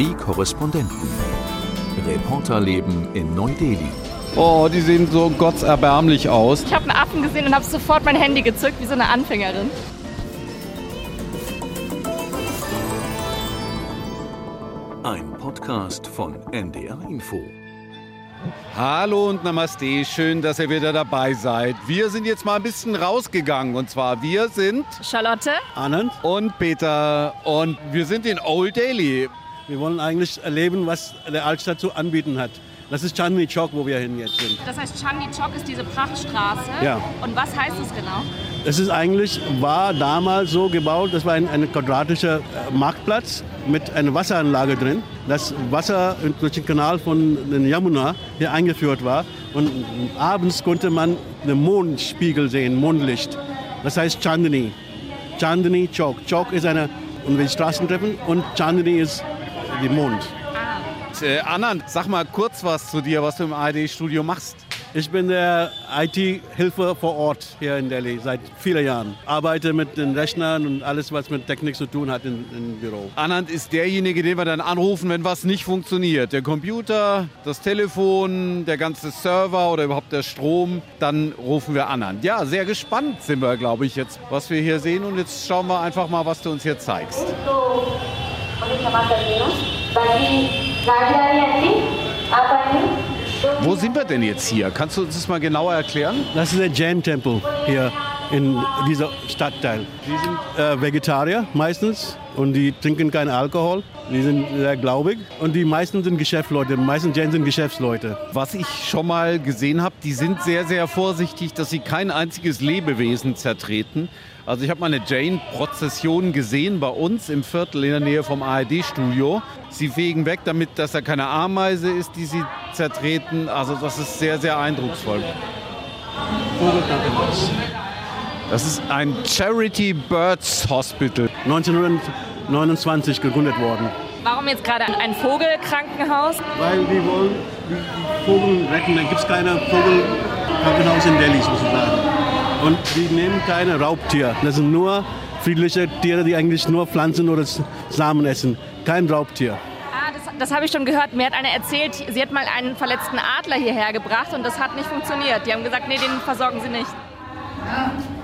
Die Korrespondenten. Reporterleben in Neu-Delhi. Oh, die sehen so gottserbärmlich aus. Ich habe einen Affen gesehen und habe sofort mein Handy gezückt, wie so eine Anfängerin. Ein Podcast von NDR Info. Hallo und Namaste, schön, dass ihr wieder dabei seid. Wir sind jetzt mal ein bisschen rausgegangen und zwar wir sind Charlotte, Anand. und Peter und wir sind in Old Delhi. Wir wollen eigentlich erleben, was der Altstadt zu anbieten hat. Das ist Chandni Chowk, wo wir hin jetzt sind. das heißt Chandni Chowk ist diese Prachtstraße. Ja. Und was heißt es genau? Es ist eigentlich, war damals so gebaut, das war ein, ein quadratischer äh, Marktplatz mit einer Wasseranlage drin. Das Wasser durch den Kanal von den Yamuna hier eingeführt war. Und abends konnte man den Mondspiegel sehen, Mondlicht. Das heißt Chandni. Chandni Chowk. Chowk ist eine, und wir Straßen treffen und Chandni ist die Mond. Äh, Anand, sag mal kurz was zu dir, was du im ARD-Studio machst. Ich bin der IT-Hilfe vor Ort hier in Delhi seit vielen Jahren. Arbeite mit den Rechnern und alles, was mit Technik zu tun hat im, im Büro. Anand ist derjenige, den wir dann anrufen, wenn was nicht funktioniert. Der Computer, das Telefon, der ganze Server oder überhaupt der Strom, dann rufen wir Anand. Ja, sehr gespannt sind wir, glaube ich, jetzt, was wir hier sehen. Und jetzt schauen wir einfach mal, was du uns hier zeigst. Wo sind wir denn jetzt hier? Kannst du uns das mal genauer erklären? Das ist der Jain-Tempel hier in dieser Stadtteil. Die sind äh, Vegetarier meistens und die trinken keinen Alkohol. Die sind sehr glaubig und die meisten sind Geschäftsleute. Die meisten Jain sind Geschäftsleute. Was ich schon mal gesehen habe, die sind sehr, sehr vorsichtig, dass sie kein einziges Lebewesen zertreten. Also ich habe mal eine Jane-Prozession gesehen bei uns im Viertel in der Nähe vom ARD-Studio. Sie fegen weg, damit dass da keine Ameise ist, die sie zertreten. Also das ist sehr, sehr eindrucksvoll. Das ist ein Charity Birds Hospital. 1929 gegründet worden. Warum jetzt gerade ein Vogelkrankenhaus? Weil die wollen die, Vogel retten. Da gibt es keine Vogelkrankenhaus in Delhi sozusagen. Und die nehmen keine Raubtier. Das sind nur friedliche Tiere, die eigentlich nur Pflanzen oder Samen essen. Kein Raubtier. Ah, das, das habe ich schon gehört. Mir hat eine erzählt, sie hat mal einen verletzten Adler hierher gebracht und das hat nicht funktioniert. Die haben gesagt, nee, den versorgen sie nicht.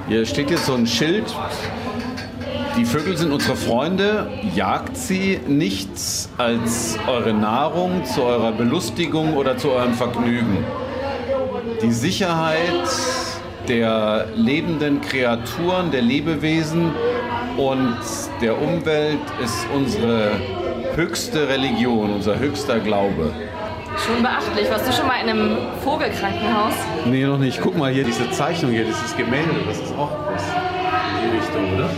Hier steht jetzt so ein Schild. Die Vögel sind unsere Freunde, jagt sie nichts als eure Nahrung zu eurer Belustigung oder zu eurem Vergnügen. Die Sicherheit der lebenden Kreaturen, der Lebewesen und der Umwelt ist unsere höchste Religion, unser höchster Glaube. Schon beachtlich. Warst du schon mal in einem Vogelkrankenhaus? Nee, noch nicht. Guck mal hier, diese Zeichnung hier, dieses Gemälde, das ist auch was in die Richtung, oder?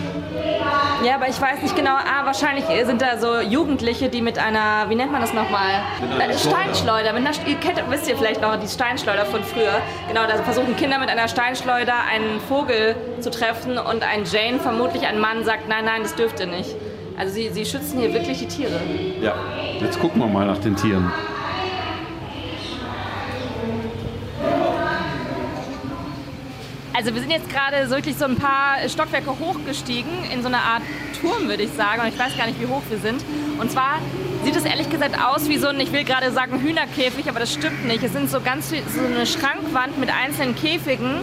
Ja, aber ich weiß nicht genau. Ah, wahrscheinlich sind da so Jugendliche, die mit einer, wie nennt man das nochmal? Mit einer Äh, Steinschleuder. Mit einer, ihr kennt, wisst ihr vielleicht noch die Steinschleuder von früher. Genau, da versuchen Kinder mit einer Steinschleuder einen Vogel zu treffen und ein Jane, vermutlich ein Mann, sagt, nein, nein, das dürft ihr nicht. Also sie, sie schützen hier wirklich die Tiere. Ja, jetzt gucken wir mal nach den Tieren. Also wir sind jetzt gerade wirklich so ein paar Stockwerke hochgestiegen in so eine Art Turm, würde ich sagen. Und ich weiß gar nicht, wie hoch wir sind. Und zwar sieht es ehrlich gesagt aus wie so ein, ich will gerade sagen Hühnerkäfig, aber das stimmt nicht. Es sind so ganz so eine Schrankwand mit einzelnen Käfigen.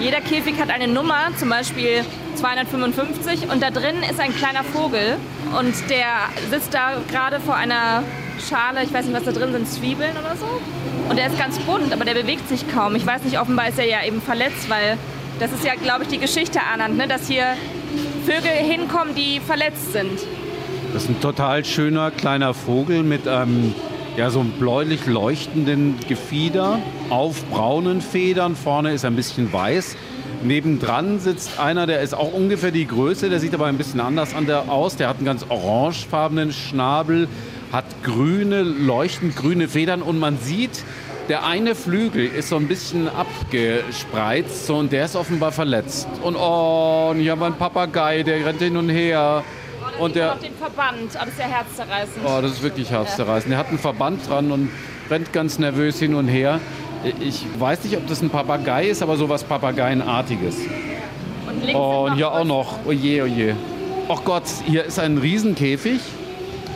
Jeder Käfig hat eine Nummer, zum Beispiel 255. Und da drin ist ein kleiner Vogel. Und der sitzt da gerade vor einer Schale, ich weiß nicht, was da drin sind, Zwiebeln oder so. Und der ist ganz bunt, aber der bewegt sich kaum. Ich weiß nicht, offenbar ist er ja eben verletzt, weil das ist ja, glaube ich, die Geschichte, Anand, ne? dass hier Vögel hinkommen, die verletzt sind. Das ist ein total schöner kleiner Vogel mit einem ja, so einem bläulich leuchtenden Gefieder auf braunen Federn. Vorne ist er ein bisschen weiß. Nebendran sitzt einer, der ist auch ungefähr die Größe, der sieht aber ein bisschen anders an der aus. Der hat einen ganz orangefarbenen Schnabel, hat grüne, leuchtend grüne Federn und man sieht, der eine Flügel ist so ein bisschen abgespreizt so, und der ist offenbar verletzt. Und oh, und hier haben wir einen Papagei, der rennt hin und her. Und der, Auf den Verband, ah, das ist ja herzzerreißend. Oh, das ist wirklich herzzerreißend. Er hat einen Verband dran und rennt ganz nervös hin und her. Ich weiß nicht, ob das ein Papagei ist, aber sowas Papageienartiges. Und links Oh, und hier auch noch. Oh je, oh je. Oh Gott, hier ist ein Riesenkäfig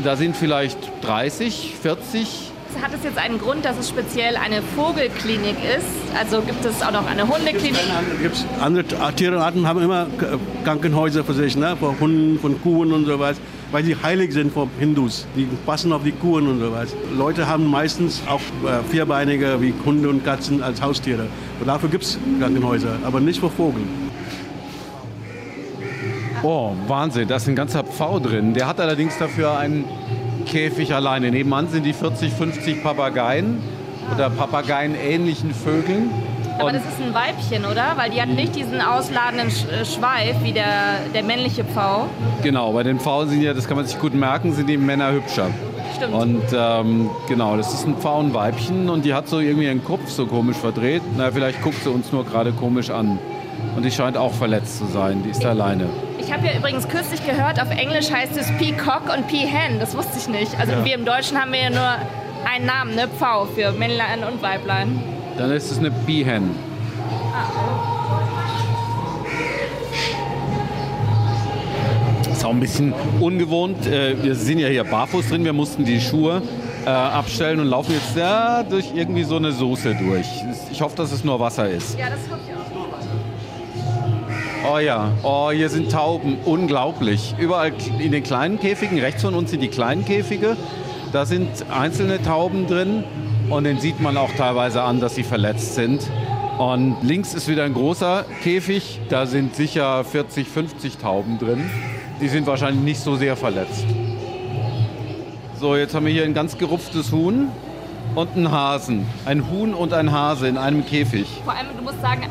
Da sind vielleicht 30, 40. Hat es jetzt einen Grund, dass es speziell eine Vogelklinik ist? Also gibt es auch noch eine Hundeklinik? Gibt's andere Tierarten haben immer Krankenhäuser für sich, ne? von Hunden, von Kuhen und sowas, weil sie heilig sind vor Hindus. Die passen auf die Kuhen und sowas. Leute haben meistens auch äh, Vierbeinige wie Hunde und Katzen als Haustiere. Und dafür gibt es Krankenhäuser, aber nicht für Vogel. Oh, Wahnsinn, da ist ein ganzer Pfau drin. Der hat allerdings dafür einen Käfig alleine. Nebenan sind die 40, 50 Papageien oder Papageien-ähnlichen Vögeln. Aber Und- das ist ein Weibchen, oder? Weil die hat nicht diesen ausladenden Sch äh, Schweif wie der, der männliche Pfau. Genau, bei den Pfauen sind ja, das kann man sich gut merken, sind die Männer hübscher. Stimmt. Und ähm, genau, das ist ein Pfauenweibchen und die hat so irgendwie ihren Kopf so komisch verdreht. Na, vielleicht guckt sie uns nur gerade komisch an. Und die scheint auch verletzt zu sein, die ist alleine. Ich habe ja übrigens kürzlich gehört, auf Englisch heißt es Peacock und Peahen. Das wusste ich nicht. Also wir im Deutschen haben wir ja nur einen Namen, ne? Pfau für Männlein und Weiblein. Dann ist es eine Peahen. Ist auch ein bisschen ungewohnt. Äh, Wir sind ja hier barfuß drin. Wir mussten die Schuhe äh, abstellen und laufen jetzt ja, durch irgendwie so eine Soße durch. Ich hoffe, dass es nur Wasser ist. Ja, das hoffe ich auch. Oh ja, oh, hier sind Tauben. Unglaublich. Überall in den kleinen Käfigen, rechts von uns sind die kleinen Käfige. Da sind einzelne Tauben drin und den sieht man auch teilweise an, dass sie verletzt sind. Und links ist wieder ein großer Käfig. Da sind sicher 40, 50 Tauben drin. Die sind wahrscheinlich nicht so sehr verletzt. So, jetzt haben wir hier ein ganz gerupftes Huhn und einen Hasen. Ein Huhn und ein Hase in einem Käfig. Vor allem, du musst sagen,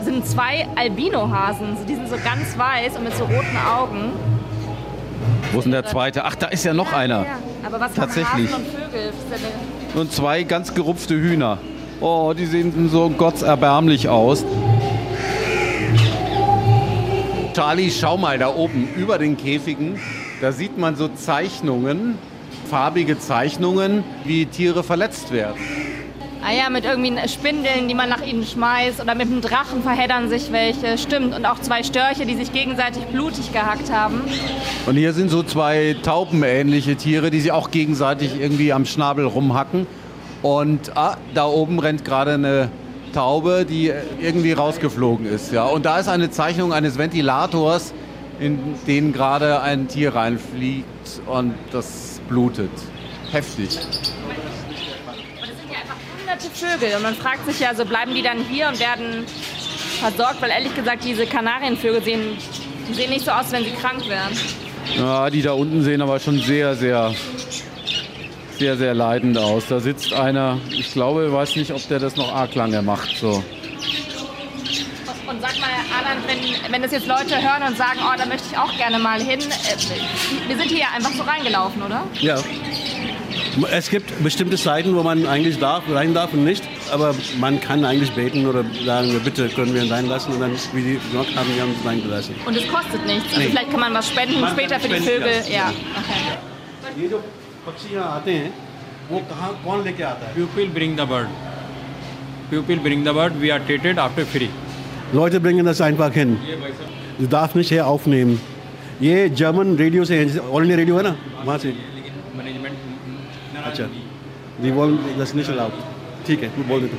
es sind zwei Albinohasen. Die sind so ganz weiß und mit so roten Augen. Wo ist denn der zweite? Ach, da ist ja noch einer. Ja, aber was Tatsächlich. Hasen und Vögel? Ja und zwei ganz gerupfte Hühner. Oh, die sehen so gottserbärmlich aus. Charlie, schau mal da oben über den Käfigen. Da sieht man so Zeichnungen, farbige Zeichnungen, wie Tiere verletzt werden. Ah ja, mit irgendwie Spindeln, die man nach ihnen schmeißt. Oder mit einem Drachen verheddern sich welche. Stimmt. Und auch zwei Störche, die sich gegenseitig blutig gehackt haben. Und hier sind so zwei taubenähnliche Tiere, die sich auch gegenseitig irgendwie am Schnabel rumhacken. Und ah, da oben rennt gerade eine Taube, die irgendwie rausgeflogen ist. Ja. Und da ist eine Zeichnung eines Ventilators, in den gerade ein Tier reinfliegt und das blutet. Heftig. Und es sind ja einfach hunderte Vögel. Und man fragt sich ja, so bleiben die dann hier und werden versorgt? Weil ehrlich gesagt, diese Kanarienvögel sehen, sehen nicht so aus, wenn sie krank wären. Ja, die da unten sehen aber schon sehr, sehr, sehr, sehr leidend aus. Da sitzt einer, ich glaube, ich weiß nicht, ob der das noch arg lange macht. So. Und sag mal, Alan, wenn, wenn das jetzt Leute hören und sagen, oh, da möchte ich auch gerne mal hin. Äh, wir sind hier ja einfach so reingelaufen, oder? Ja. Es gibt bestimmte Zeiten, wo man eigentlich darf, rein darf und nicht. Aber man kann eigentlich beten oder sagen, bitte können wir ihn reinlassen. Und dann, wie die gemacht haben, wir haben uns reingelassen. Und es kostet nichts. Also Nee. vielleicht kann man was spenden Man später kann für die spenden, Vögel. ja. Ja, okay. ये जो पक्षी यहाँ आते हैं वो कहाँ कौन लेके आता है Pupil bring the bird. Pupil bring the bird. We are treated after free. Leute bringen das einfach hin. Du darfst nicht hier aufnehmen. ये जर्मन रेडियो से है ऑल इंडिया रेडियो है ना वहाँ से Management. अच्छा die wollen das nicht erlaubt ठीक है तू बोल दे तू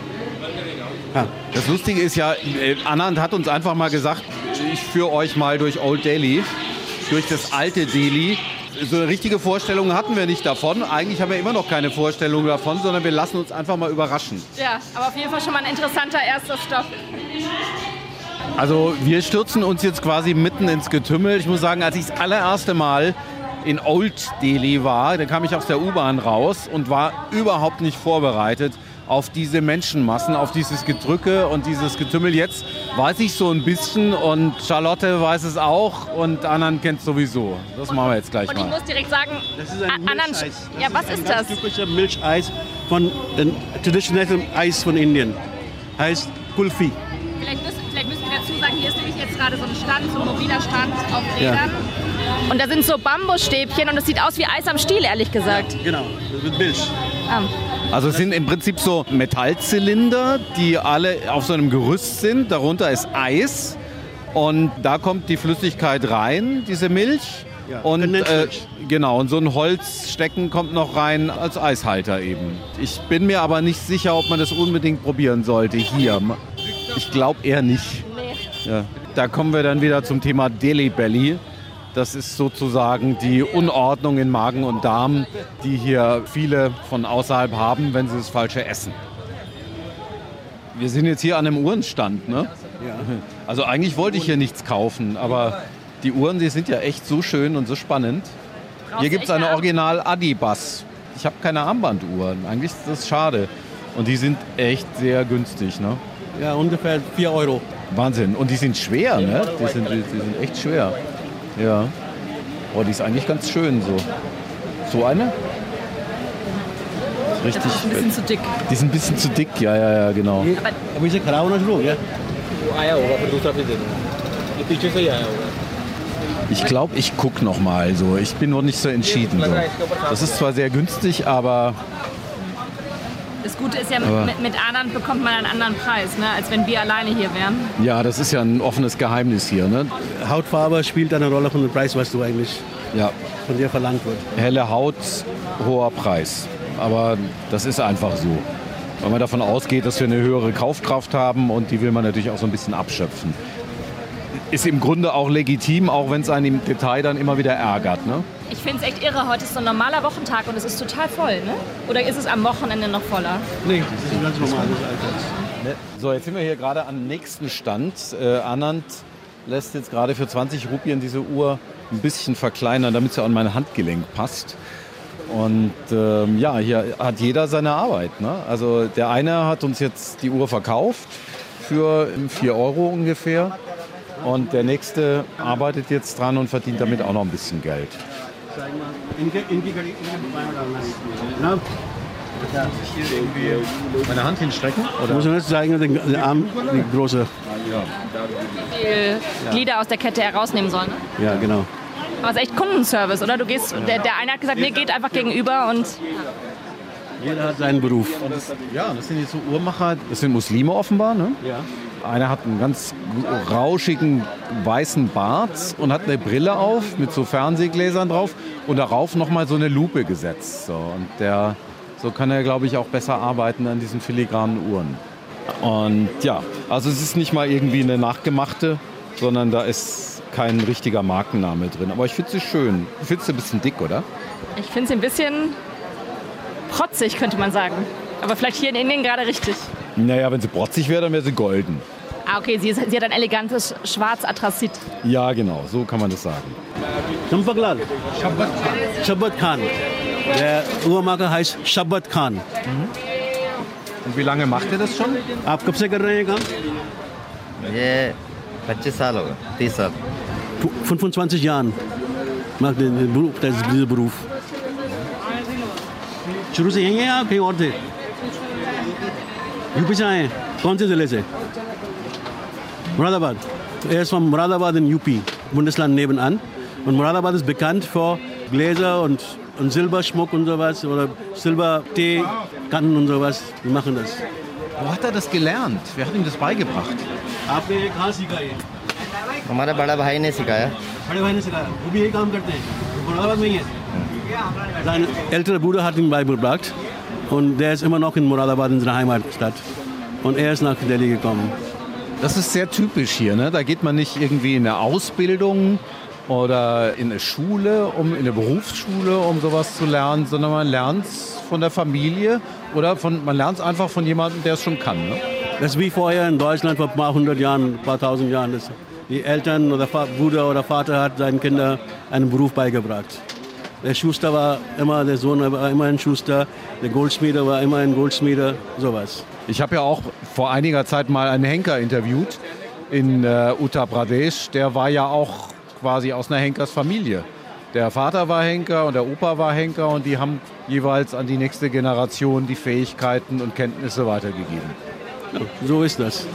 हाँ Das Lustige ist ja, äh, Anand hat uns einfach mal gesagt, ich führe euch mal durch Old Delhi, durch das alte Delhi. So eine richtige Vorstellung hatten wir nicht davon. Eigentlich haben wir immer noch keine Vorstellung davon, sondern wir lassen uns einfach mal überraschen. Ja, aber auf jeden Fall schon mal ein interessanter erster Stopp. Also wir stürzen uns jetzt quasi mitten ins Getümmel. Ich muss sagen, als ich das allererste Mal in Old Delhi war, da kam ich aus der U-Bahn raus und war überhaupt nicht vorbereitet auf diese Menschenmassen, auf dieses Gedrücke und dieses Getümmel. Jetzt weiß ich so ein bisschen und Charlotte weiß es auch und Anand kennt sowieso. Das machen wir jetzt gleich Und ich mal. muss direkt sagen, Das ist ein Milcheis. ja, was ein ist ganz das? typischer Milcheis von den traditionellen Eis von Indien. Heißt Kulfi. Vielleicht müssen, vielleicht müssen wir dazu sagen, hier ist nämlich jetzt gerade so ein Stand, so ein mobiler Stand auf Ja. Rädern. Und da sind so Bambusstäbchen und das sieht aus wie Eis am Stiel, ehrlich gesagt. Genau, mit Milch. Ah. Also es sind im Prinzip so Metallzylinder, die alle auf so einem Gerüst sind. Darunter ist Eis und da kommt die Flüssigkeit rein, diese Milch. Ja, und äh, genau, und so ein Holzstecken kommt noch rein als Eishalter eben. Ich bin mir aber nicht sicher, ob man das unbedingt probieren sollte hier. Ich glaube eher nicht. Ja. Da kommen wir dann wieder zum Thema Deli Belly. Das ist sozusagen die Unordnung in Magen und Darm, die hier viele von außerhalb haben, wenn sie das Falsche essen. Wir sind jetzt hier an einem Uhrenstand, ne? Also eigentlich wollte ich hier nichts kaufen, aber die Uhren, die sind ja echt so schön und so spannend. Hier gibt es eine Original Adibas. Ich habe keine Armbanduhren. Eigentlich ist das schade. Und die sind echt sehr günstig, ne? ja, ungefähr 4 Euro. Wahnsinn. Und die sind schwer, ne? Die sind, die, die sind echt schwer. Ja. Boah, die ist eigentlich ganz schön so. So eine? Richtig. Die sind ein bisschen zu dick. Die sind ein bisschen zu dick, ja, ja, ja, genau. Aber diese Kraune ist ja? Ich glaube, ich gucke nochmal. So. Ich bin noch nicht so entschieden. So. Das ist zwar sehr günstig, aber das Gute ist ja, Aber- mit, mit Anand bekommt man einen anderen Preis, ne, als wenn wir alleine hier wären. ja, das ist ja ein offenes Geheimnis hier. Ne? Hautfarbe spielt eine Rolle von dem Preis, was du eigentlich Ja, von dir verlangt wird. helle Haut, hoher Preis. Aber das ist einfach so. Weil man davon ausgeht, dass wir eine höhere Kaufkraft haben und die will man natürlich auch so ein bisschen abschöpfen. Ist im Grunde auch legitim, auch wenn es einen im Detail dann immer wieder ärgert. Ne? Ich finde es echt irre. Heute ist so ein normaler Wochentag und es ist total voll, ne? Oder ist es am Wochenende noch voller? Nee, das ist ganz normal. Das Alltags. So, jetzt sind wir hier gerade am nächsten Stand. Äh, Anand lässt jetzt gerade für 20 Rupien diese Uhr ein bisschen verkleinern, damit sie an mein Handgelenk passt. Und ähm, ja, hier hat jeder seine Arbeit. Ne? Also der eine hat uns jetzt die Uhr verkauft für 4 Euro ungefähr. Und der nächste arbeitet jetzt dran und verdient damit auch noch ein bisschen Geld zeigen wir. In, die Galerie. Ja. Hier irgendwie meine Hand hinstrecken? Oder? Muss man jetzt zeigen, den, den Arm, die große. Ja. Die Glieder aus der Kette herausnehmen sollen. Ne? Ja, genau. Aber es ist echt Kundenservice, oder? Du gehst, ja. der, der eine hat gesagt, nee, geht einfach gegenüber und. Jeder hat seinen Beruf. Und das, ja, das sind jetzt so Uhrmacher, das sind Muslime offenbar, ne? Ja. Einer hat einen ganz rauschigen weißen Bart und hat eine Brille auf mit so Fernsehgläsern drauf und darauf nochmal so eine Lupe gesetzt. So. Und der, so kann er, glaube ich, auch besser arbeiten an diesen filigranen Uhren. Und ja, also es ist nicht mal irgendwie eine nachgemachte, sondern da ist kein richtiger Markenname drin. Aber ich finde sie schön. Ich finde sie ein bisschen dick, oder? ich finde sie ein bisschen protzig, könnte man sagen. Aber vielleicht hier in Indien gerade richtig. Naja, wenn sie protzig wäre, dann wäre sie golden. Ah, okay, sie, ist, sie hat ein elegantes Schwarz-Atrasit. Ja, genau, so kann man das sagen. Chambaglal. Shabbat Khan. Shabbat Khan. Der Uhrmacher heißt Shabbat Khan. Mhm. Und wie lange macht er das schon? Ab kab se kar das hain kaam? 25 Jahre. hoga, 30 25 Jahren macht den Beruf, dieser Beruf. Shuru se yahi hain ya kahin aur? UP से आए हैं कौन से ज़िले से Muradabad. Er ist von Muradabad in UP, Bundesland nebenan. Und Muradabad ist bekannt für Gläser und, und Silberschmuck und sowas oder Silberteekannen und sowas. Die machen das. Wo hat er das gelernt? Wer hat ihm das beigebracht? आपने ये कहाँ सीखा ये हमारा बड़ा भाई ने सिखाया बड़े भाई ने सिखाया वो भी यही काम करते हैं मुरादाबाद में ही है sein älterer Bruder hat ihn beigebracht und der ist immer noch in Muradabad in seiner Heimatstadt. Und er ist nach Delhi gekommen. Das ist sehr typisch hier. Ne? Da geht man nicht irgendwie in eine Ausbildung oder in eine Schule, um in eine Berufsschule, um sowas zu lernen, sondern man lernt es von der Familie oder von, man lernt es einfach von jemandem, der es schon kann. Ne? Das ist wie vorher in Deutschland vor ein paar hundert Jahren, ein paar tausend Jahren. Das die Eltern oder Bruder oder Vater hat seinen Kindern einen Beruf beigebracht. Der Schuster war immer, der Sohn war immer ein Schuster, der Goldschmiede war immer ein Goldschmiede, sowas. Ich habe ja auch vor einiger Zeit mal einen Henker interviewt in äh, Uttar Pradesh. Der war ja auch quasi aus einer Henkersfamilie. Der Vater war Henker und der Opa war Henker und die haben jeweils an die nächste Generation die Fähigkeiten und Kenntnisse weitergegeben. Ja, so ist das,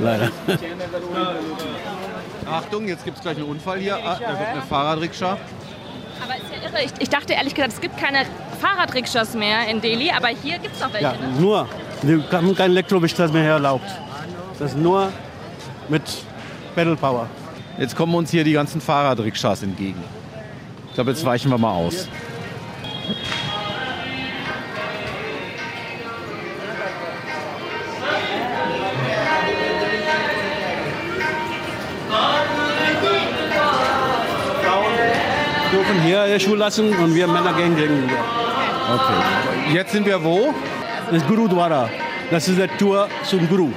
leider. Achtung, jetzt gibt es gleich einen Unfall hier. Ah, da wird eine Fahrradrikscha. Irre. Ich, ich dachte ehrlich gesagt, es gibt keine Fahrradrikschas mehr in Delhi, aber hier gibt es noch welche. Ja, Ne? nur. Wir haben kein Elektrowisch, das mehr erlaubt. Das ist nur mit Pedal Power. Jetzt kommen uns hier die ganzen Fahrradrikschas entgegen. Ich glaube, jetzt weichen wir mal aus. Schuhe lassen und wir Männer gehen gegen wir. Okay. Jetzt sind wir wo? Das Gurudwara. Das ist der Tour zum Guru.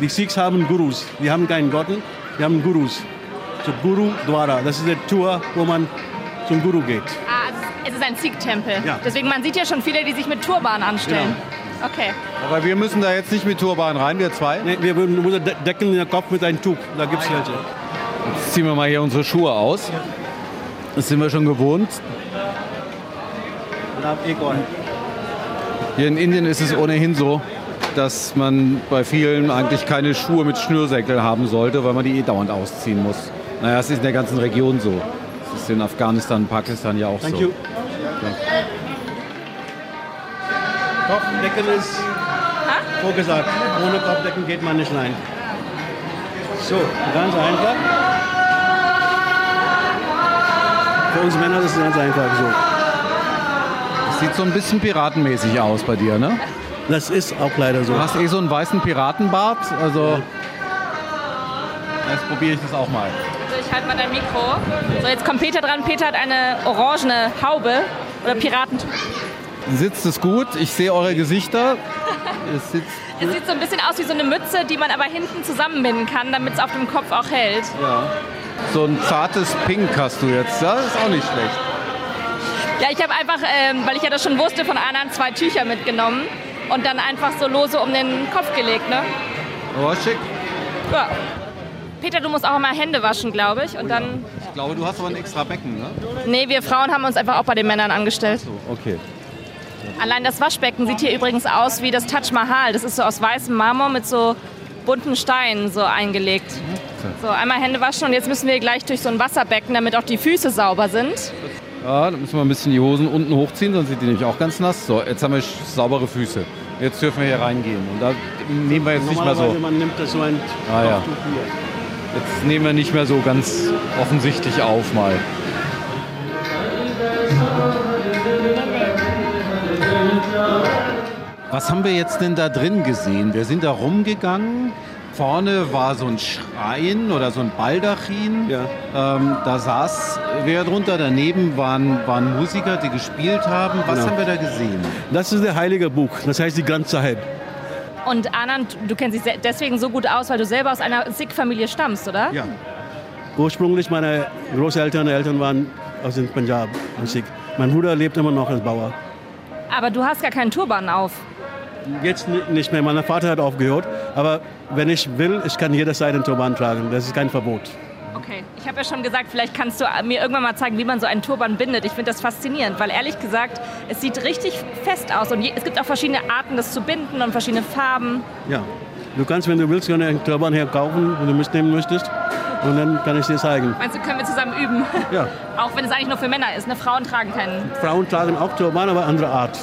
Die Sikhs haben Gurus. Die haben keinen Gotten, die haben Gurus. So Gurudwara. Das ist der Tour, wo man zum Guru geht. Ah, es ist- es ist ein Sikh-Tempel. Ja. Deswegen, man sieht ja schon viele, die sich mit Turban anstellen. Okay. Aber wir müssen da jetzt nicht mit Turban rein, wir zwei. Nee, wir müssen de- decken den Kopf mit einem Tuch. Da gibt es welche. Jetzt ziehen wir mal hier unsere Schuhe aus. Das sind wir schon gewohnt. Hier in Indien ist es ohnehin so, dass man bei vielen eigentlich keine Schuhe mit Schnürsenkel haben sollte, weil man die eh dauernd ausziehen muss. Naja, es ist in der ganzen Region so. Es ist in Afghanistan, Pakistan ja auch Thank so. you. Kopfdecken ist vorgesagt. Ohne Kopfdecken geht man nicht rein. So, ganz einfach. Für uns Männer ist es ganz einfach so. Das sieht so ein bisschen piratenmäßig aus bei dir, ne? Das ist auch leider so. Du hast eh so einen weißen Piratenbart, also jetzt probiere ich das auch mal. Also ich halte mal dein Mikro. So, jetzt kommt Peter dran. Peter hat eine orangene Haube oder Piraten. Sitzt es gut? Ich sehe eure Gesichter. Es sitzt Es sieht so ein bisschen aus wie so eine Mütze, die man aber hinten zusammenbinden kann, damit es auf dem Kopf auch hält. So ein zartes Pink hast du jetzt. Ja, Das ist auch nicht schlecht. Ja, ich habe einfach, ähm, weil ich ja das schon wusste, von anderen zwei Tücher mitgenommen und dann einfach so lose um den Kopf gelegt. Ne? Oh, schick. Ja. Peter, du musst auch mal Hände waschen, glaube ich. Und dann. Ich glaube, du hast aber ein extra Becken, ne? Nee, wir Frauen haben uns einfach auch bei den Männern angestellt. So, okay. Allein das Waschbecken sieht hier übrigens aus wie das Taj Mahal. Das ist so aus weißem Marmor mit so bunten Steinen so eingelegt. So, einmal Hände waschen und jetzt müssen wir gleich durch so ein Wasserbecken, damit auch die Füße sauber sind. Ja, dann müssen wir ein bisschen die Hosen unten hochziehen, sonst sind die nämlich auch ganz nass. So, jetzt haben wir saubere Füße. Jetzt dürfen wir hier reingehen. Und da nehmen wir jetzt nicht mehr so. Man nimmt das so ein Ah, ja. Jetzt nehmen wir nicht mehr so ganz offensichtlich auf mal. Was haben wir jetzt denn da drin gesehen? Wir sind da rumgegangen. Vorne war so ein Schrein oder so ein Baldachin. Ja. Ähm, da saß wer drunter. Daneben waren, waren Musiker, die gespielt haben. Was Genau. haben wir da gesehen? Das ist der heilige Buch. Das heißt die Granth Sahib. Und Anand, du kennst dich deswegen so gut aus, weil du selber aus einer Sikh-Familie stammst, oder? Ja. Ursprünglich meine Großeltern, Eltern waren aus dem Punjab. und Sikh. Mein Bruder lebt immer noch als Bauer. Aber du hast gar keinen Turban auf. Jetzt ni- nicht mehr. Mein Vater hat aufgehört. Aber wenn ich will, ich kann jederzeit einen Turban tragen. Das ist kein Verbot. Okay, ich habe ja schon gesagt, vielleicht kannst du mir irgendwann mal zeigen, wie man so einen Turban bindet. Ich finde das faszinierend, weil ehrlich gesagt, es sieht richtig fest aus und es gibt auch verschiedene Arten, das zu binden und verschiedene Farben. Ja. Du kannst, wenn du willst, gerne einen Turban hier kaufen, wenn du mitnehmen möchtest. Und dann kann ich dir zeigen. Meinst du, können wir zusammen üben? Ja. Auch wenn es eigentlich nur für Männer ist. Ne? Frauen tragen keinen. Frauen tragen auch Turban, aber andere Art.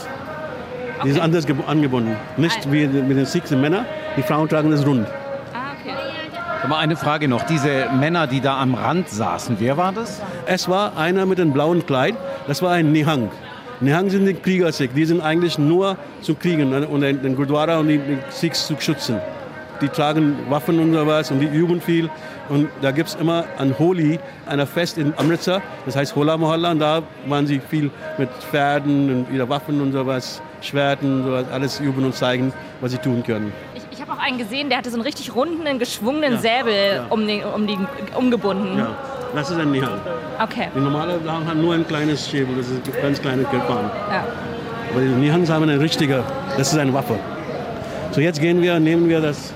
Die sind Okay. anders geb- angebunden. Nicht Ah. wie mit den Sikhs, die Männer. Die Frauen tragen das rund. Ah, okay. Aber eine Frage noch. Diese Männer, die da am Rand saßen, wer war das? Es war einer mit einem blauen Kleid, das war ein Nihang. Nihang sind die Krieger-Sikh, die sind eigentlich nur zu kriegen und den, Gurdwara und die, die Sikhs zu schützen. Die tragen Waffen und sowas und die üben viel. Und da gibt es immer an Holi ein Fest in Amritsar, das heißt Hola Mohalla. Und da waren sie viel mit Pferden und ihre Waffen und sowas, Schwerten, sowas, alles üben und zeigen, was sie tun können. Ich, ich habe auch einen gesehen, der hatte so einen richtig runden, geschwungenen Ja. Säbel Ja. Um, den, um die umgebunden. Ja, das ist ein Nihang. Okay. Die normale Sachen haben nur ein kleines Schäbel, das ist ein ganz kleines Kirpan. Ja. Aber die Nihans haben eine richtige, das ist eine Waffe. So jetzt gehen wir, nehmen wir das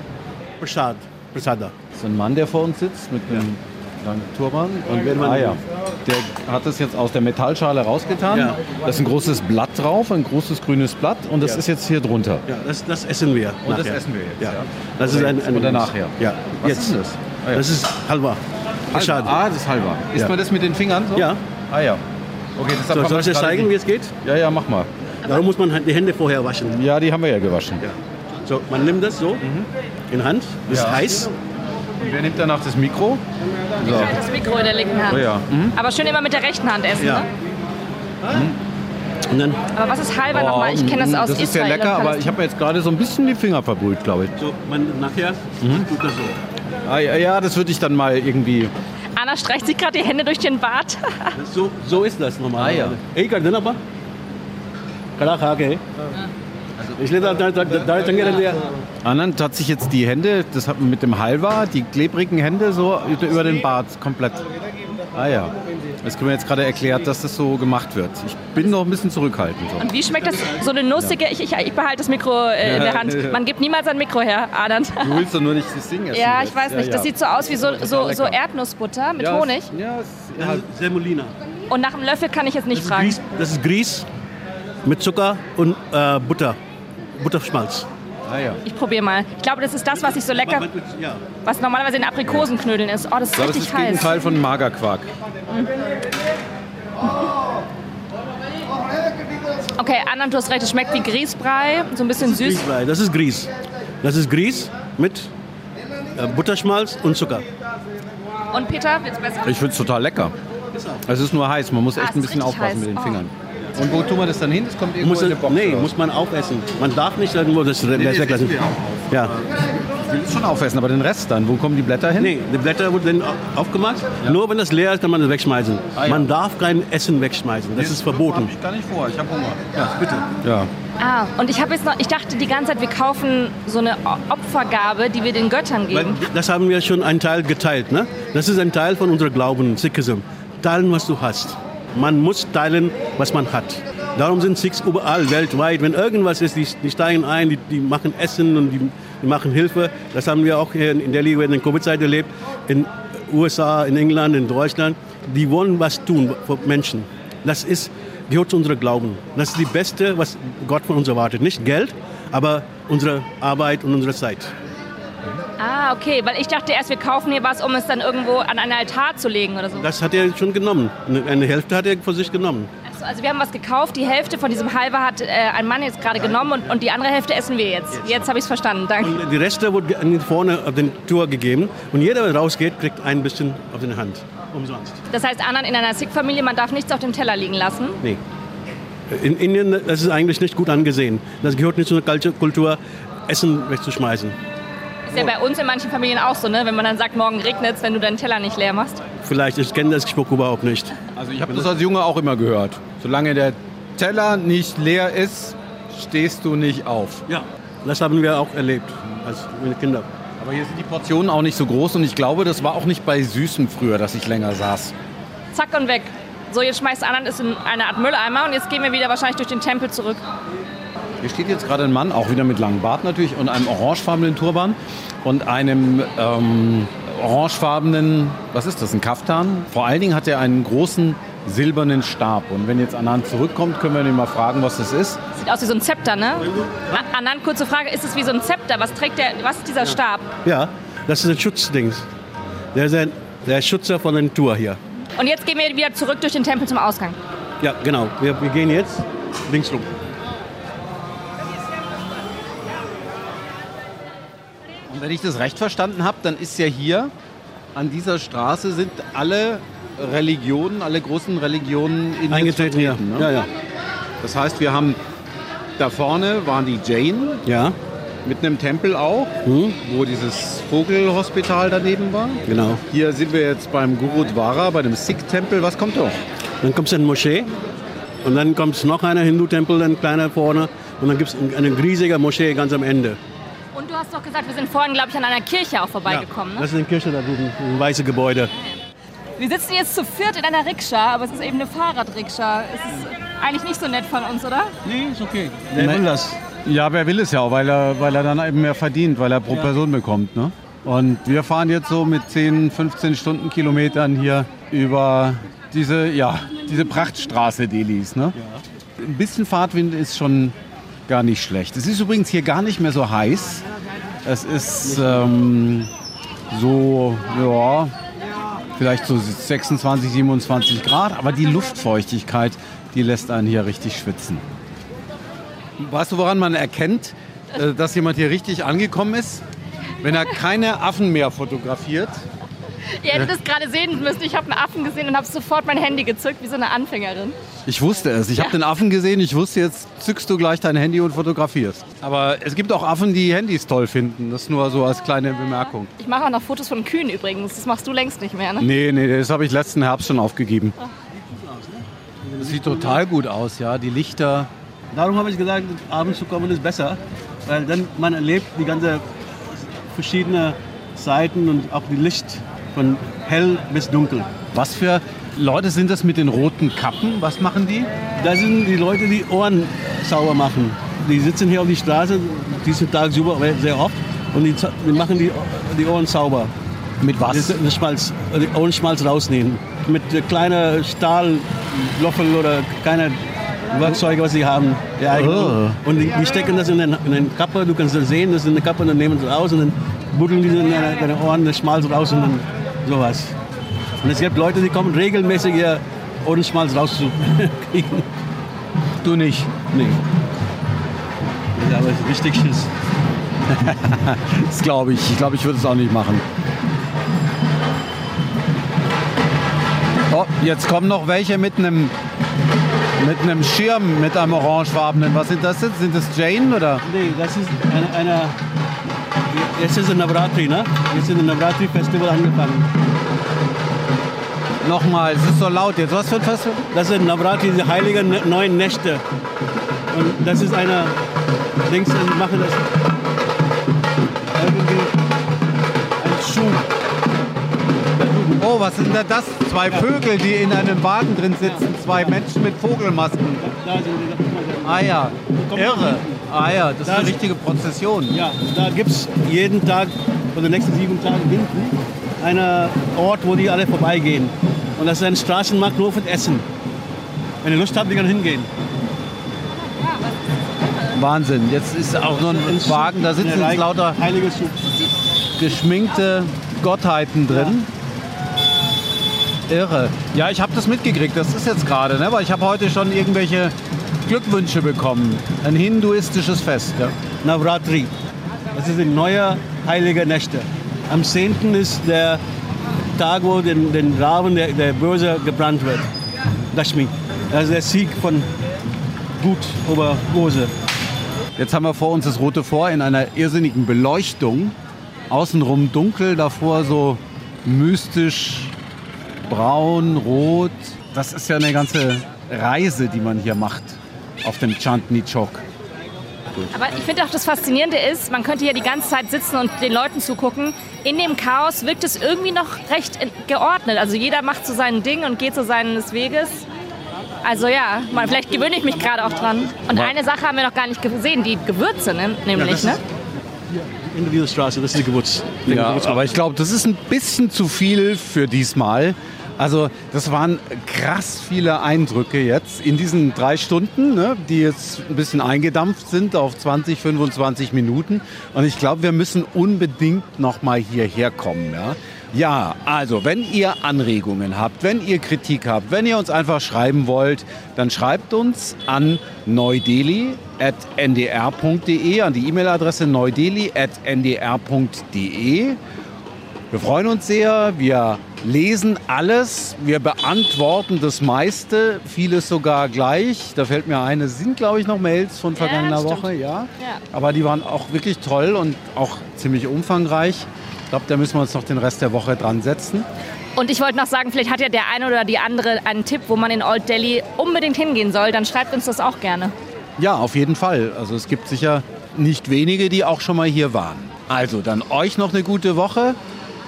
Prasad, Prasada. Das ist ein Mann, der vor uns sitzt mit einem langen Turban. Und werden wir ah, ja. nehmen. Der hat das jetzt aus der Metallschale rausgetan. Ja. Da ist ein großes Blatt drauf, ein großes grünes Blatt. Und das Ja. ist jetzt hier drunter. Ja, das, das essen wir. Und das nachher. essen wir jetzt, Ja. ja. Das ist ein, ein Oder nachher? Ja. Was jetzt. ist das? Ah. Das ist Halwa. Prasad. Ah, das ist halber. Isst man das mit den Fingern? So? Ja. Ah ja. Okay, So, soll ich dir gerade zeigen, wie es geht? Ja, ja, mach mal. Darum muss man die Hände vorher waschen. Ja, die haben wir ja gewaschen. Ja. So, man nimmt das so in Hand, das Ja. ist heiß. Wer nimmt danach das Mikro? So. halte das Mikro in der linken Hand. Oh ja. mhm. Aber schön immer mit der rechten Hand essen, ja. ne? Mhm. aber was ist halber oh, nochmal? Ich kenne das mm, aus Das ist Israel lecker, aber ich habe mir jetzt gerade so ein bisschen die Finger verbrüht, glaube ich. So, man, nachher mhm. tut das so. Ah, ja, ja, das würde ich dann mal irgendwie... Anna streicht sich gerade die Hände durch den Bart. so, so ist das normal. Ah, ja. Ey, kann aber? Klar, okay. Ja. Anand hat sich jetzt die Hände, das hat mit dem Halva, die klebrigen Hände so über den Bart komplett. Ah ja. Das kriegen wir jetzt gerade erklärt, dass das so gemacht wird. Ich bin noch ein bisschen zurückhaltend. So. Und wie schmeckt das? So eine nussige. Ich, ich, ich behalte das Mikro äh, in der Hand. Man gibt niemals ein Mikro her, Anand. Du willst doch nur nicht das Ding essen. Ja, ich weiß nicht. Das sieht so aus wie so, so, so Erdnussbutter mit ja, Honig. Ja, es, ja. Semolina. Und nach dem Löffel kann ich jetzt nicht das fragen. Grieß, das ist Grieß mit Zucker und äh, Butter. Butterschmalz. ah, ja. Ich probiere mal. Ich glaube, das ist das, was ich so lecker, Ja. was normalerweise in Aprikosenknödeln ist. Oh, das ist Ich glaube, es ist richtig das heiß. Gegenteil von Magerquark. Okay, Anand, du hast recht. Es schmeckt wie Grießbrei, so ein bisschen süß. Grießbrei. Das ist Grieß. Das ist Grieß mit äh, Butterschmalz und Zucker. Und Peter, wird's besser? Ich finde es total lecker. Es ist nur heiß, man muss Ah, echt ein ist bisschen aufpassen heiß. mit den Oh. Und wo tun wir das dann hin? Das kommt irgendwo Muss in eine Box. nee, oder? muss man aufessen. Man darf nicht irgendwo das nee, das weglassen. Ja. Ich will es schon aufessen, aber den Rest dann, wo kommen die Blätter hin? Nee, die Blätter wurden dann aufgemacht. Nur wenn das leer ist, kann man das wegschmeißen. Ah, ja. Man darf kein Essen wegschmeißen. Das ist verboten. Hab ich gar nicht vor, ich habe Hunger. Ja, bitte. Ja. Ah, und ich habe jetzt noch, ich dachte die ganze Zeit, wir kaufen so eine Opfergabe, die wir den Göttern Weil geben. das haben wir schon einen Teil geteilt. Ne? Das ist ein Teil von unserem Glauben, Sikhism. Teilen, was du hast. Man muss teilen, was man hat. Darum sind Sikhs überall weltweit. Wenn irgendwas ist, die, die steigen ein, die, die machen Essen und die, die machen Hilfe. Das haben wir auch hier in Delhi während der Covid-Zeit erlebt. In USA, in England, in Deutschland. Die wollen was tun für Menschen. Das ist, gehört zu unserem Glauben. Das ist die Beste, was Gott von uns erwartet. Nicht Geld, aber unsere Arbeit und unsere Zeit. Ah, okay, weil ich dachte erst, wir kaufen hier was, um es dann irgendwo an einen Altar zu legen oder so. Das hat er schon genommen. Eine- Hälfte hat er für sich genommen. Also, also wir haben was gekauft, die Hälfte von diesem Halber hat äh, ein Mann jetzt gerade genommen und, und die andere Hälfte essen wir jetzt. Jetzt habe ich es verstanden, danke. Und die Reste wurde an- vorne auf den Tour gegeben. Und jeder, der rausgeht, kriegt ein bisschen auf die Hand. Umsonst. Das heißt, Anand in einer Sikh-Familie, man darf nichts auf dem Teller liegen lassen. Nee. In Indien das ist eigentlich nicht gut angesehen. Das gehört nicht zu einer Kultur, Essen wegzuschmeißen. Ist ja bei uns in manchen Familien auch so, ne? wenn man dann sagt, morgen regnet es, wenn du deinen Teller nicht leer machst. Vielleicht, ich kenne das Spruch überhaupt nicht. Also ich habe das als Junge auch immer gehört. Solange der Teller nicht leer ist, stehst du nicht auf. Ja. Das haben wir auch erlebt als Kinder. Aber hier sind die Portionen auch nicht so groß und ich glaube, das war auch nicht bei Süßem früher, dass ich länger saß. Zack und weg. So, jetzt schmeißt Anand es in eine Art Mülleimer und jetzt gehen wir wieder wahrscheinlich durch den Tempel zurück. Hier steht jetzt gerade ein Mann, auch wieder mit langem Bart natürlich, und einem orangefarbenen Turban und einem ähm, orangefarbenen, was ist das, ein Kaftan? Vor allen Dingen hat er einen großen silbernen Stab. Und wenn jetzt Anand zurückkommt, können wir ihn mal fragen, was das ist. Sieht aus wie so ein Zepter, ne? A- Anand, kurze Frage, ist es wie so ein Zepter? Was trägt der, was ist dieser Stab? Ja, das ist ein Schutzding. Der ist ein, der Schützer von der Tour hier. Und jetzt gehen wir wieder zurück durch den Tempel zum Ausgang. Ja, genau. Wir, wir gehen jetzt links rum. Wenn ich das recht verstanden habe, dann ist ja hier an dieser Straße sind alle Religionen, alle großen Religionen in Eingetreten hier. Ne? Ja, ja. Das heißt, wir haben da vorne waren die Jain Ja, mit einem Tempel auch, hm, wo dieses Vogelhospital daneben war. genau. Hier sind wir jetzt beim Gurudwara, bei dem Sikh-Tempel. Was kommt doch? Dann kommt eine Moschee und dann kommt noch einer Hindu-Tempel, ein kleiner vorne und dann gibt es eine riesige Moschee ganz am Ende. Hast doch gesagt, wir sind vorhin, glaube ich, an einer Kirche auch vorbeigekommen. Das Ne? ist eine Kirche da drüben, ein weißes Gebäude. Wir sitzen jetzt zu viert in einer Rikscha, aber es ist eben eine Fahrradrikscha. Es ist eigentlich nicht so nett von uns, oder? Nee, ist okay. Wer will das? Ja, wer will es ja auch, weil er, weil er dann eben mehr verdient, weil er pro Person bekommt. Ne? Und wir fahren jetzt so mit 10, 15 Stundenkilometern hier über diese, ja, diese Prachtstraße Delis. Ne? Ein bisschen Fahrtwind ist schon gar nicht schlecht. Es ist übrigens hier gar nicht mehr so heiß. Es ist ähm, so, ja, vielleicht so 26, 27 Grad, aber die Luftfeuchtigkeit, die lässt einen hier richtig schwitzen. Weißt du, woran man erkennt, äh, dass jemand hier richtig angekommen ist? wenn er keine Affen mehr fotografiert. Ihr hättet es gerade sehen müssen. Ich habe einen Affen gesehen und habe sofort mein Handy gezückt, wie so eine Anfängerin. Ich wusste es. Ich habe den Affen gesehen. Ich wusste, jetzt zückst du gleich dein Handy und fotografierst. Aber es gibt auch Affen, die Handys toll finden. Das nur so als kleine Bemerkung. Ich mache auch noch Fotos von Kühen übrigens. Das machst du längst nicht mehr, ne? Nee, nee, das habe ich letzten Herbst schon aufgegeben. Das sieht total gut aus, ja. Die Lichter. Darum habe ich gesagt, abends zu kommen ist besser, weil dann man erlebt die ganze verschiedene Seiten und auch die Licht von hell bis dunkel. Was für Leute sind das mit den roten Kappen? Was machen die? Das sind die Leute, die Ohren sauber machen. Die sitzen hier auf die Straße, diesen Tag super, sehr oft, und die, die machen die, die Ohren sauber. Mit was? Das, das Schmalz, die Ohrenschmalz rausnehmen. Mit kleinen Stahllöffel oder keine Werkzeuge, was sie haben. Eigenen. Oh. Und die, die stecken das in den, in den Kappe, du kannst das sehen, das ist in der Kappe, und dann nehmen sie raus und dann buddeln die in deine, deine Ohren das Schmalz raus und dann sowas. Und es gibt Leute, die kommen regelmäßig ihr Ohrenschmalz rauszukriegen. Du nicht. Nee. Ja, aber es ist wichtig ist. Das glaube ich. Ich glaube, ich würde es auch nicht machen. Oh, jetzt kommen noch welche mit einem mit einem Schirm, mit einem orangefarbenen. Was sind das jetzt? Sind das Jane oder? Nee, das ist eine, eine jetzt ist ein Navratri, ne? Jetzt ist ein Navratri-Festival angefangen. Nochmal, es ist so laut jetzt. Was für ein Festival? Das sind Navratri, die heiligen ne- neun Nächte. Und das ist eine, die machen das irgendwie ein Schuh. Oh, was sind denn das? Zwei Vögel, die in einem Wagen drin sitzen. Zwei Menschen mit Vogelmasken. Da sind da. Ah ja, irre. Ah ja, das ist Da eine ist- richtige Prozession. Ja, da gibt es jeden Tag, für die nächsten sieben Tage hinten, einen Ort, wo die alle vorbeigehen. Und das ist ein Straßenmarkt nur für Essen. Wenn ihr Lust habt, ihr könnt hingehen. Wahnsinn. Jetzt ist auch noch ein Wagen, da sitzen jetzt lauter geschminkte Gottheiten drin. Irre. Ja, ich habe das mitgekriegt. Das ist jetzt gerade, ne? weil ich habe heute schon irgendwelche Glückwünsche bekommen. Ein hinduistisches Fest. Ja. Navratri. Das ist ein neuer heiliger Nächte. Am 10. ist der Tag, wo den, den Raven, der, der Böse, gebrannt wird. Dashmi. Das ist der Sieg von Gut über Böse. Jetzt haben wir vor uns das Rote Vor in einer irrsinnigen Beleuchtung. Außenrum dunkel, davor so mystisch braun, rot. Das ist ja eine ganze Reise, die man hier macht auf dem Chandni Chowk. Aber ich finde auch das Faszinierende ist, man könnte hier die ganze Zeit sitzen und den Leuten zugucken. In dem Chaos wirkt es irgendwie noch recht in- geordnet. Also jeder macht so sein Ding und geht so seines Weges. Also ja, mal, vielleicht gewöhne ich mich gerade auch dran. Und eine Sache haben wir noch gar nicht gesehen, die Gewürze ne? nämlich. das ne? In dieser Straße, das ist die Gewürz. Ja, aber ich glaube, das ist ein bisschen zu viel für diesmal. Also das waren krass viele Eindrücke jetzt in diesen drei Stunden, ne, die jetzt ein bisschen eingedampft sind auf 20, 25 Minuten. Und ich glaube, wir müssen unbedingt noch mal hierher kommen. Ja? ja, also wenn ihr Anregungen habt, wenn ihr Kritik habt, wenn ihr uns einfach schreiben wollt, dann schreibt uns an neudeli.ndr.de, an die E-Mail-Adresse neudeli.ndr.de. Wir freuen uns sehr, wir lesen alles, wir beantworten das meiste, vieles sogar gleich. Da fällt mir ein, es sind glaube ich noch Mails von vergangener stimmt. Woche, ja. Ja. Aber die waren auch wirklich toll und auch ziemlich umfangreich. Ich glaube, da müssen wir uns noch den Rest der Woche dran setzen. Und ich wollte noch sagen, vielleicht hat ja der eine oder die andere einen Tipp, wo man in Old Delhi unbedingt hingehen soll. Dann schreibt uns das auch gerne. Ja, auf jeden Fall. Also es gibt sicher nicht wenige, die auch schon mal hier waren. Also dann euch noch eine gute Woche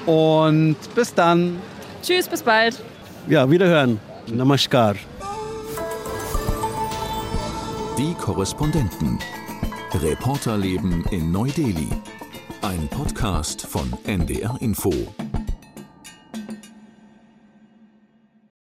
und bis dann. Tschüss, bis bald. Ja, wiederhören. Namaskar. Die Korrespondenten. Reporterleben in Neu-Delhi. Ein Podcast von NDR Info.